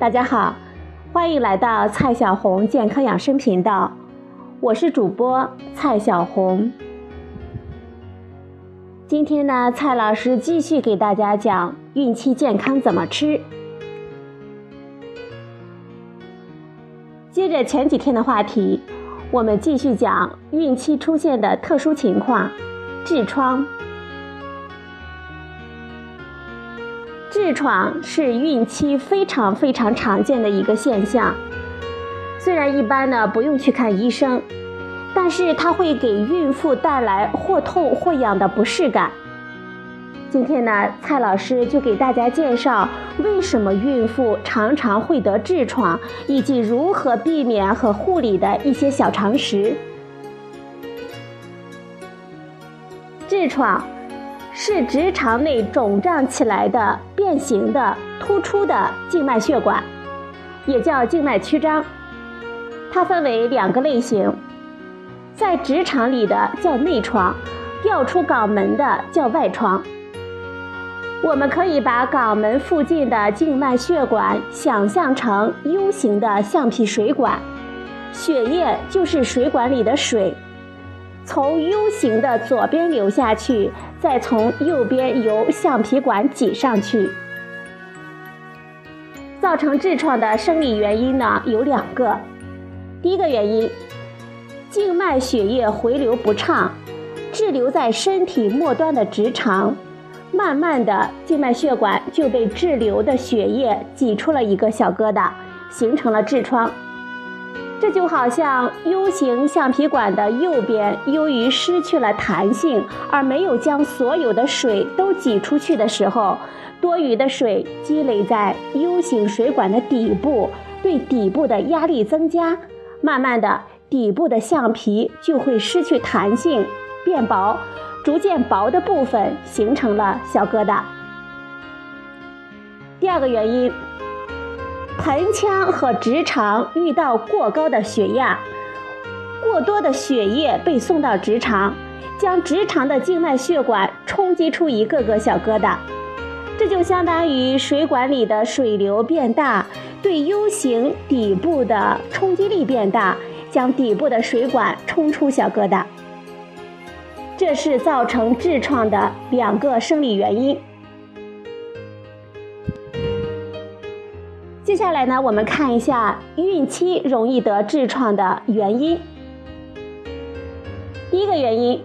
大家好，欢迎来到蔡小红健康养生频道，我是主播蔡小红。今天呢，蔡老师继续给大家讲孕期健康怎么吃。接着前几天的话题，我们继续讲孕期出现的特殊情况——痔疮。痔疮是孕期非常非常常见的一个现象，虽然一般呢不用去看医生，但是它会给孕妇带来或痛或痒的不适感。今天呢，蔡老师就给大家介绍为什么孕妇常常会得痔疮，以及如何避免和护理的一些小常识。痔疮。是直肠内肿胀起来的变形的突出的静脉血管，也叫静脉曲张。它分为两个类型，在直肠里的叫内疮，掉出肛门的叫外疮。我们可以把肛门附近的静脉血管想象成 U 型的橡皮水管，血液就是水管里的水。从 U 型的左边流下去，再从右边由橡皮管挤上去。造成痔疮的生理原因呢有两个，第一个原因，静脉血液回流不畅，滞留在身体末端的直肠，慢慢的静脉血管就被滞留的血液挤出了一个小疙瘩，形成了痔疮。这就好像 U 型橡皮管的右边，由于失去了弹性，而没有将所有的水都挤出去的时候，多余的水积累在 U 型水管的底部，对底部的压力增加，慢慢的，底部的橡皮就会失去弹性，变薄，逐渐薄的部分形成了小疙瘩。第二个原因。盆腔和直肠遇到过高的血压，过多的血液被送到直肠，将直肠的静脉血管冲击出一个个小疙瘩，这就相当于水管里的水流变大，对 U 型底部的冲击力变大，将底部的水管冲出小疙瘩。这是造成痔疮的两个生理原因。下来呢，我们看一下孕期容易得痔疮的原因。第一个原因，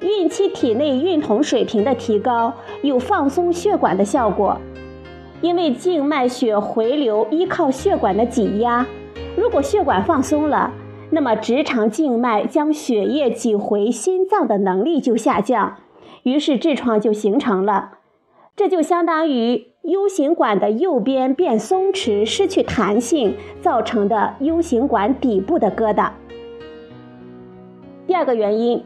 孕期体内孕酮水平的提高有放松血管的效果，因为静脉血回流依靠血管的挤压，如果血管放松了，那么直肠静脉将血液挤回心脏的能力就下降，于是痔疮就形成了。这就相当于。U 型管的右边变松弛，失去弹性造成的 U 型管底部的疙瘩。第二个原因，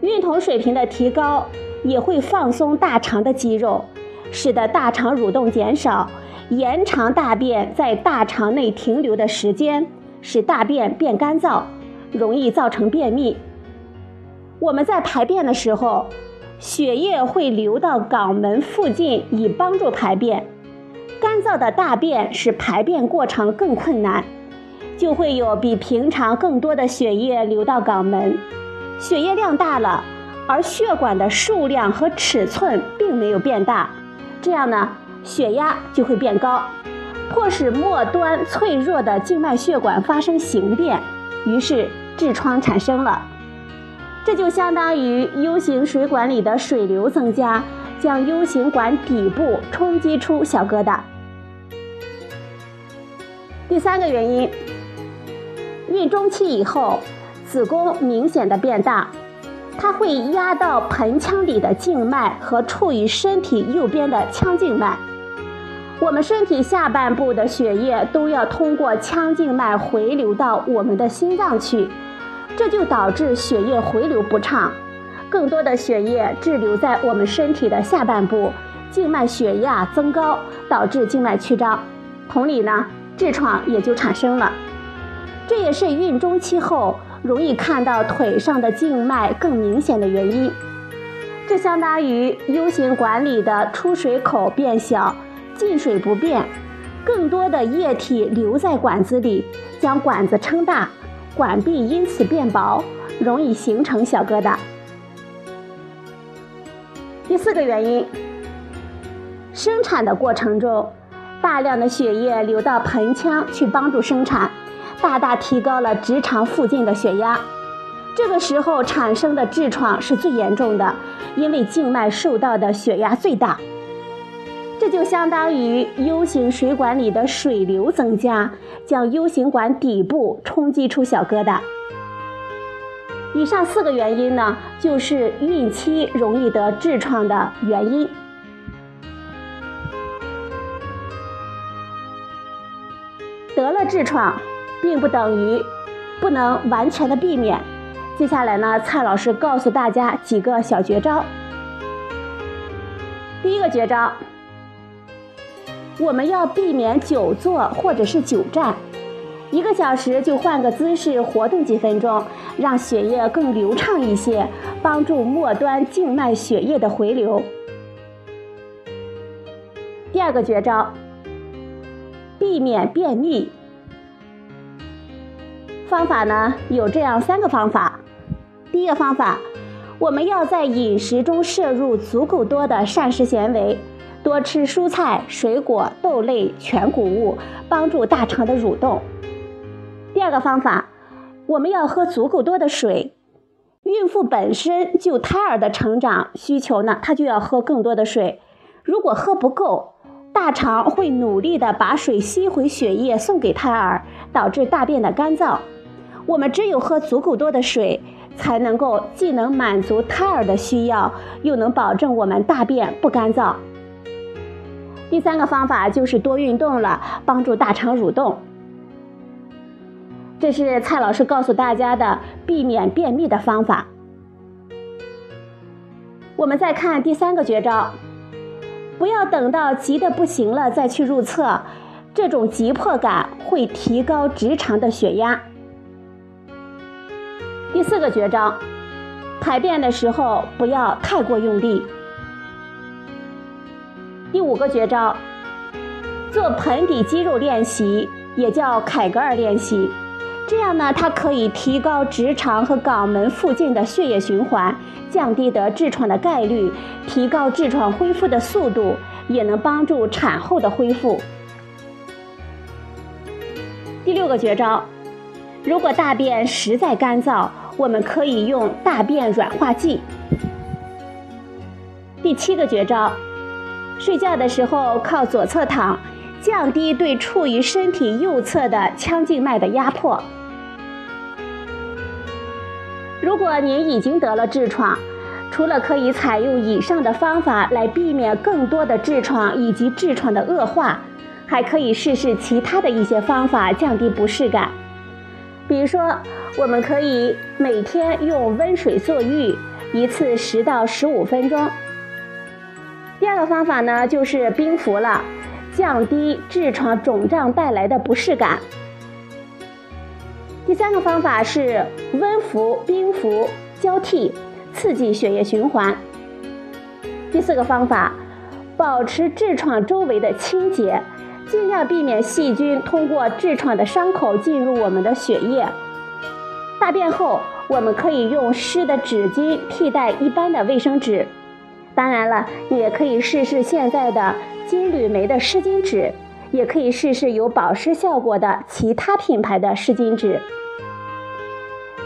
孕酮水平的提高也会放松大肠的肌肉，使得大肠蠕动减少，延长大便在大肠内停留的时间，使大便变干燥，容易造成便秘。我们在排便的时候。血液会流到肛门附近，以帮助排便。干燥的大便使排便过程更困难，就会有比平常更多的血液流到肛门。血液量大了，而血管的数量和尺寸并没有变大，这样呢，血压就会变高，迫使末端脆弱的静脉血管发生形变，于是痔疮产生了。这就相当于 U 型水管里的水流增加，将 U 型管底部冲击出小疙瘩。第三个原因，孕中期以后，子宫明显的变大，它会压到盆腔里的静脉和处于身体右边的腔静脉。我们身体下半部的血液都要通过腔静脉回流到我们的心脏去。这就导致血液回流不畅，更多的血液滞留在我们身体的下半部，静脉血压增高，导致静脉曲张。同理呢，痔疮也就产生了。这也是孕中期后容易看到腿上的静脉更明显的原因。这相当于 U 型管里的出水口变小，进水不变，更多的液体留在管子里，将管子撑大，管壁因此变薄，容易形成小疙瘩。第四个原因，生产的过程中，大量的血液流到盆腔去帮助生产，大大提高了直肠附近的血压。这个时候产生的痔疮是最严重的，因为静脉受到的血压最大。这就相当于 U 型水管里的水流增加，将 U 型管底部冲击出小疙瘩。以上四个原因呢，就是孕期容易得痔疮的原因。得了痔疮，并不等于不能完全的避免。接下来呢，蔡老师告诉大家几个小绝招。第一个绝招，我们要避免久坐或者是久站，一个小时就换个姿势活动几分钟，让血液更流畅一些，帮助末端静脉血液的回流。第二个绝招，避免便秘。方法呢有这样三个方法。第一个方法，我们要在饮食中摄入足够多的膳食纤维，多吃蔬菜、水果、豆类、全谷物，帮助大肠的蠕动。第二个方法，我们要喝足够多的水。孕妇本身就胎儿的成长需求呢，她就要喝更多的水。如果喝不够，大肠会努力的把水吸回血液送给胎儿，导致大便的干燥。我们只有喝足够多的水。才能够既能满足胎儿的需要，又能保证我们大便不干燥。第三个方法就是多运动了，帮助大肠蠕动。这是蔡老师告诉大家的避免便秘的方法。我们再看第三个绝招，不要等到急得不行了再去入厕，这种急迫感会提高直肠的血压。第四个绝招，排便的时候不要太过用力。第五个绝招，做盆底肌肉练习，也叫凯格尔练习。这样呢，它可以提高直肠和肛门附近的血液循环，降低得痔疮的概率，提高痔疮恢复的速度，也能帮助产后的恢复。第六个绝招，如果大便实在干燥。我们可以用大便软化剂。第七个绝招，睡觉的时候靠左侧躺，降低对处于身体右侧的腔静脉的压迫。如果您已经得了痔疮，除了可以采用以上的方法来避免更多的痔疮以及痔疮的恶化，还可以试试其他的一些方法降低不适感。比如说，我们可以每天用温水坐浴，一次十到十五分钟。第二个方法呢，就是冰敷了，降低痔疮肿胀带来的不适感。第三个方法是温敷、冰敷交替，刺激血液循环。第四个方法，保持痔疮周围的清洁。尽量避免细菌通过痔疮的伤口进入我们的血液。大便后，我们可以用湿的纸巾替代一般的卫生纸。当然了，也可以试试现在的金缕梅的湿巾纸，也可以试试有保湿效果的其他品牌的湿巾纸。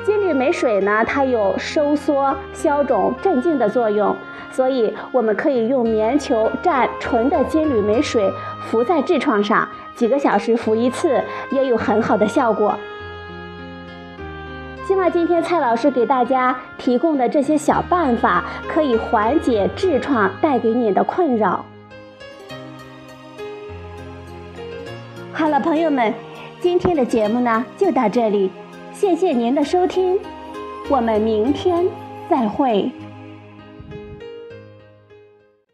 金缕梅水呢，它有收缩、消肿、镇静的作用。所以，我们可以用棉球蘸纯的金缕梅水敷在痔疮上，几个小时敷一次，也有很好的效果。希望今天蔡老师给大家提供的这些小办法，可以缓解痔疮带给你的困扰。好了，朋友们，今天的节目呢就到这里，谢谢您的收听，我们明天再会。